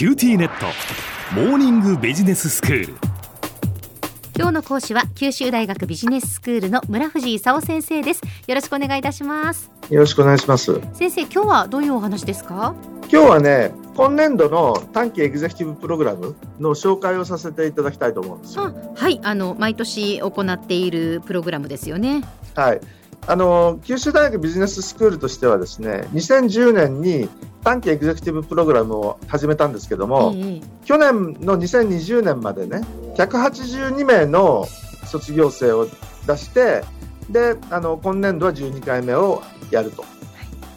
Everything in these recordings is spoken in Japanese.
QTnet。モーニングビジネススクール。今日の講師は九州大学ビジネススクールの村藤功先生です。よろしくお願いいたします。よろしくお願いします。先生今日はどういうお話ですか？今日はね今年度の短期エグゼクティブプログラムの紹介をさせていただきたいと思うんですよ。はい。あの毎年行っているプログラムですよね。はいあの九州大学ビジネススクールとしてはですね2010年に短期エグゼクティブプログラムを始めたんですけども、ええ、去年の2020年までね182名の卒業生を出してであの今年度は12回目をやると、はい、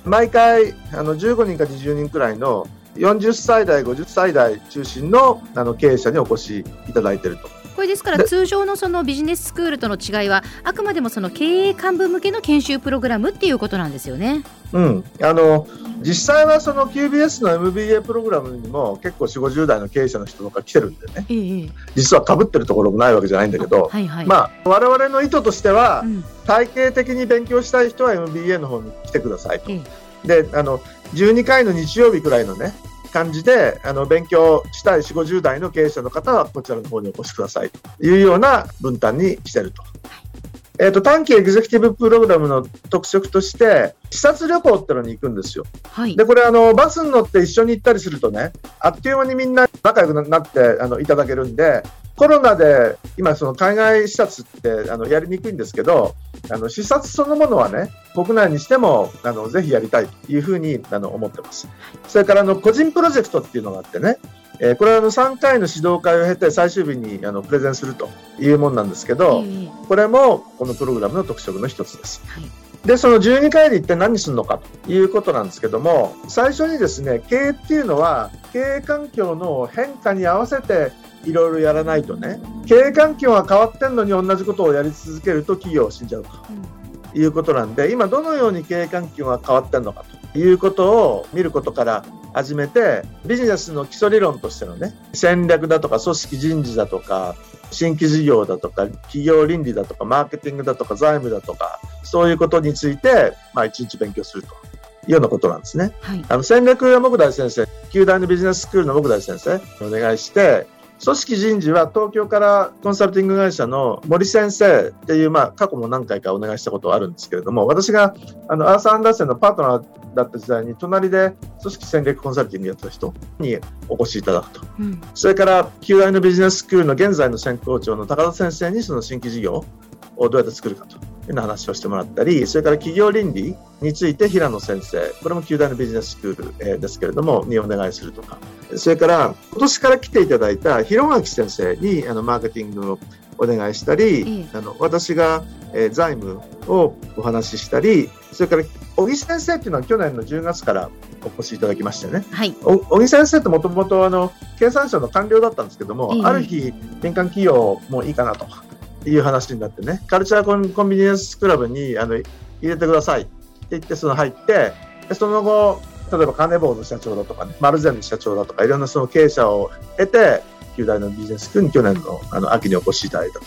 毎回あの15人か20人くらいの40歳代50歳代中心のあの経営者にお越しいただいていると。これですから通常のそのビジネススクールとの違いはあくまでもその経営幹部向けの研修プログラムっていうことなんですよね。うん、あの実際はその QBS の MBA プログラムにも結構4 5 0代の経営者の人とか来てるんでね、ええ、実はかぶってるところもないわけじゃないんだけど、はいはい、まあ、我々の意図としては、うん、体系的に勉強したい人は MBA の方に来てくださいと。え、であの12回の日曜日くらいのね感じであの勉強したい4 5 0代の経営者の方はこちらの方にお越しくださいというような分担にしてると。えーと、短期エグゼクティブプログラムの特色として視察旅行ってのに行くんですよ。はい、でこれあのバスに乗って一緒に行ったりするとねあっという間にみんな仲良くなってあのいただけるんでコロナで今その海外視察ってあのやりにくいんですけどあの視察そのものはね国内にしてもあのぜひやりたいというふうにあの思ってます。それからあの個人プロジェクトっていうのがあってねえー、これはあの3回の指導会を経て最終日にあのプレゼンするというものなんですけど、これもこのプログラムの特色の一つです。はいで、その12回で一体何するのかということなんですけども、最初にですね、経営っていうのは、経営環境の変化に合わせていろいろやらないとね、経営環境が変わってんのに同じことをやり続けると企業を死んじゃうと。いうことなんで、今どのように経営環境が変わってんのかということを見ることから始めて、ビジネスの基礎理論としてのね、戦略だとか組織人事だとか、新規事業だとか、企業倫理だとか、マーケティングだとか、財務だとか、そういうことについて、まあ、一日勉強するというようなことなんですね。はい、あの戦略は木大先生、旧大のビジネススクールの木大先生お願いして、組織人事は東京からコンサルティング会社の森先生っていう、まあ、過去も何回かお願いしたことはあるんですけれども、私があのアーサー・アンダーセンのパートナーだった時代に、隣で組織戦略コンサルティングやってた人にお越しいただくと。うん、それから、旧大のビジネススクールの現在の専攻長の高田先生にその新規事業をどうやって作るかという話をしてもらったり、それから企業倫理について平野先生、これも旧大のビジネススクール、えですけれども、にお願いするとか。それから、今年から来ていただいた広垣先生にあのマーケティングをお願いしたり、あの私が、えー、財務をお話ししたり、それから小木先生っていうのは去年の10月からお越しいただきましたね。はい、小木先生ってもともとあの経産省の官僚だったんですけども、ある日民間企業もいいかなという話になってね、カルチャーコンコンビニエンスクラブにあの入れてくださいって言ってその入って、でその後例えばカネボウの社長だとかね、マルゼンの社長だとか、いろんなその経営者を得て、旧大のビジネスクに去年のあの秋にお越しいただいたと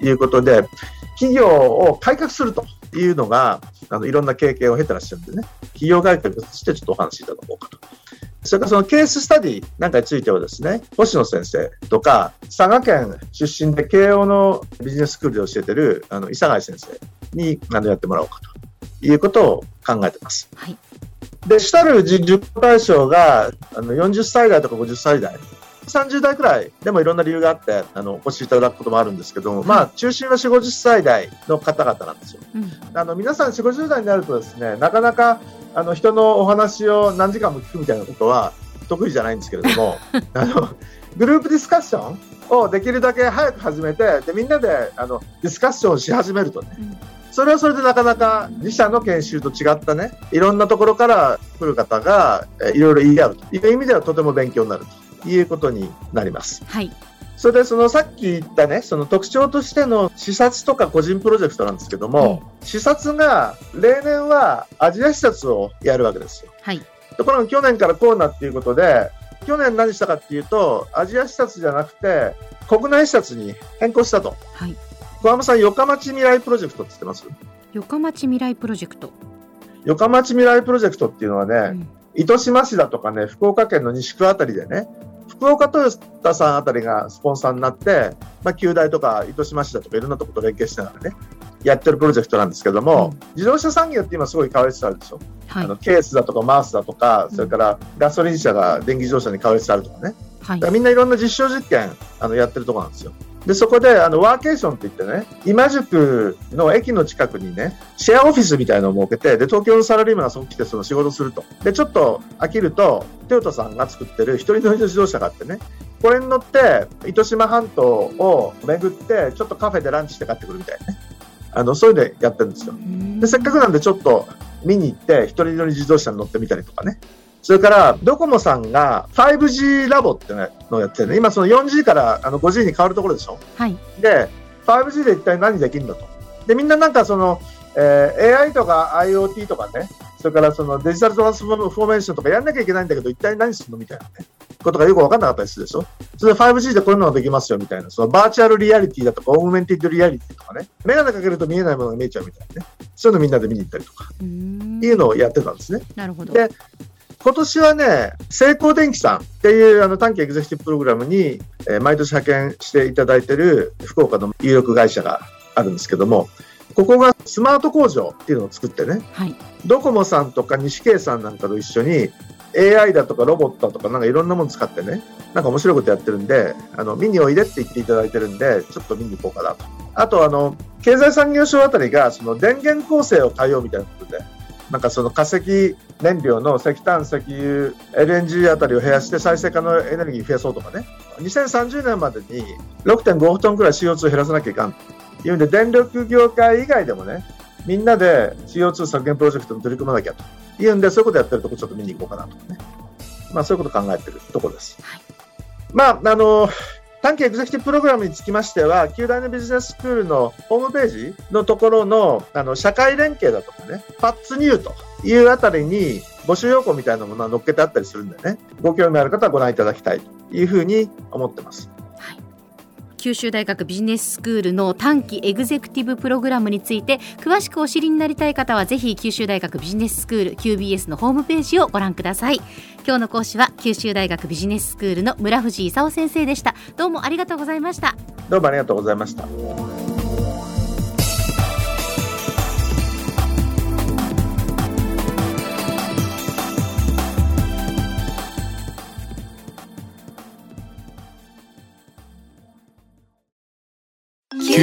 いうことで、うん、企業を改革するというのが、あのいろんな経験を経てらっしゃるんでね、企業改革としてちょっとお話しいただこうかと。それからそのケーススタディなんかについてはですね、星野先生とか、佐賀県出身で慶応のビジネススクールで教えてるあの伊佐貝先生にあのやってもらおうかということを考えてます。はいで、主たる受講対象があの40歳代とか50歳代、30代くらいでもいろんな理由があってあのお越しいただくこともあるんですけども、まあ、中心は4、50歳代の方々なんですよ。うん、あの皆さん4、50代になるとですね、なかなかあの人のお話を何時間も聞くみたいなことは得意じゃないんですけれども、あのグループディスカッションをできるだけ早く始めて、でみんなであのディスカッションをし始めるとね、うん。それはそれでなかなか自社の研修と違ったね、いろんなところから来る方がいろいろ言い合うという意味ではとても勉強になるということになります。はい。それでそのさっき言ったね、その特徴としての視察とか個人プロジェクトなんですけども、うん、視察が例年はアジア視察をやるわけですよ。はい。ところが去年からこうなっていうことで、去年何したかっていうと、アジア視察じゃなくて、国内視察に変更したと。はい。小浜さん、横町未来プロジェクトって知ってます？横町未来プロジェクト。横町未来プロジェクトっていうのはね、うん、糸島市だとかね、福岡県の西区あたりでね、福岡トヨタさんあたりがスポンサーになって、まあ、旧大とか糸島市だとかいろんなとこと連携しながらね、やってるプロジェクトなんですけども、うん、自動車産業って今すごい変わりつつあるでしょ。はい、あのケースだとかマースだとか、それからガソリン車が電気自動車に変わりつつあるとかね。はい、みんないろんな実証実験あのやってるところなんですよ。で、そこで、あの、ワーケーションって言ってね、今宿の駅の近くにね、シェアオフィスみたいなのを設けて、で、東京のサラリーマンがそこ来てその仕事すると。で、ちょっと飽きると、トヨタさんが作ってる一人乗りの自動車があってね、これに乗って、糸島半島を巡って、ちょっとカフェでランチして帰ってくるみたいなね。あの、そういうのやってるんですよ。で、せっかくなんでちょっと見に行って、一人乗り自動車に乗ってみたりとかね。それから、ドコモさんが 5G ラボってのをやってるね。今その 4G からあの 5G に変わるところでしょ？はい。で、5G で一体何できるのと。で、みんななんかその、えー、AI とか IoT とかね、それからそのデジタルトランスフォーメーションとかやんなきゃいけないんだけど、一体何するのみたいなね、ことがよく分かんなかったりするでしょ？それで 5G でこういうのができますよみたいな、そのバーチャルリアリティだとか、 augmented reality とかね、メガネかけると見えないものが見えちゃうみたいなね、そういうのみんなで見に行ったりとか、っていうのをやってたんですね。なるほど。で、今年はね、正興電機さんっていうあの短期エグゼクティブプログラムに、えー、毎年派遣していただいている福岡の有力会社があるんですけども、ここがスマート工場っていうのを作ってね、はい、ドコモさんとか西慶さんなんかと一緒に AI だとかロボットとかなんかいろんなもの使ってね、なんか面白いことやってるんで、あの、見においでって言っていただいてるんで、ちょっと見に行こうかなと。あと、あの、経済産業省あたりが、その電源構成を変えようみたいなことで、なんかその化石燃料の石炭、石油、LNG あたりを減らして再生可能エネルギー増やそうとかね、2030年までに6.5トンくらい CO2 減らさなきゃいかんというんで、電力業界以外でもね、みんなで CO2 削減プロジェクトに取り組まなきゃというんで、そういうことやってるとこちょっと見に行こうかなとね。まあそういうこと考えてるところです。はい、まあ、あの、短期エグゼクティブプログラムにつきましては、旧大のビジネススクールのホームページのところの、あの、社会連携だとかね、パッツニューというあたりに、募集要項みたいなものは載っけてあったりするんでね、ご興味ある方はご覧いただきたいというふうに思ってます。九州大学ビジネススクールの短期エグゼクティブプログラムについて詳しくお知りになりたい方はぜひ九州大学ビジネススクール QBS のホームページをご覧ください。今日の講師は九州大学ビジネススクールの村藤勲先生でした。どうもありがとうございました。どうもありがとうございました。